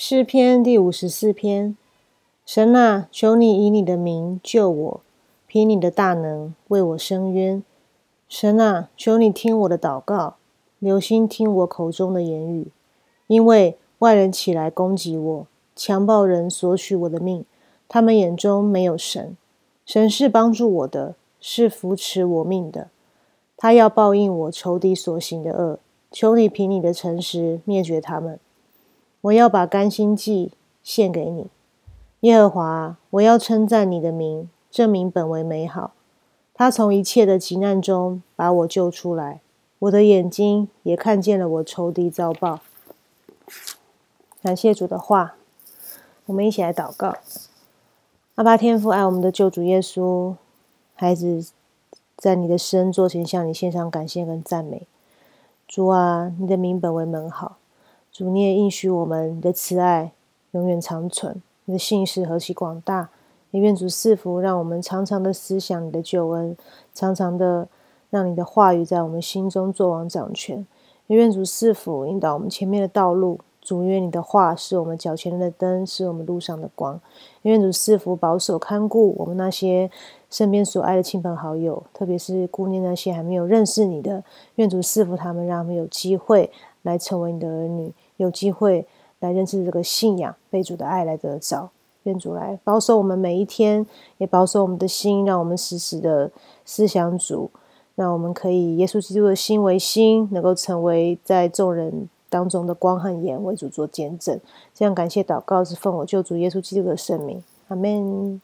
诗篇第五十四篇，神啊，求你以你的名救我，凭你的大能为我伸冤。神啊，求你听我的祷告，留心听我口中的言语，因为外人起来攻击我，强暴人索取我的命，他们眼中没有神。神是帮助我的，是扶持我命的，他要报应我仇敌所行的恶。求你凭你的诚实灭绝他们。我要把甘心祭献给你，耶和华。我要称赞你的名，证明本为美好。他从一切的急难中把我救出来，我的眼睛也看见了我仇敌遭报。感谢主的话，我们一起来祷告。阿爸天父爱我们的救主耶稣，孩子在你的施恩座前向你献上感谢跟赞美。主啊，你的名本为门好。主，你也应许我们，的慈爱永远长存，你的信实何其广大！也愿主赐福，让我们常常的思想你的救恩，常常的让你的话语在我们心中作王掌权。也愿主赐福，引导我们前面的道路。主，愿你的话是我们脚前的灯，是我们路上的光。愿主赐福，保守看顾我们那些身边所爱的亲朋好友，特别是顾念那些还没有认识你的。愿主赐福他们，让他们有机会来成为你的儿女。有机会来认识这个信仰，被主的爱来得着。愿主来保守我们每一天，也保守我们的心，让我们时时的思想主，让我们可以耶稣基督的心为心，能够成为在众人当中的光和盐，为主做见证。这样感谢祷告是奉我救主耶稣基督的圣名，阿门。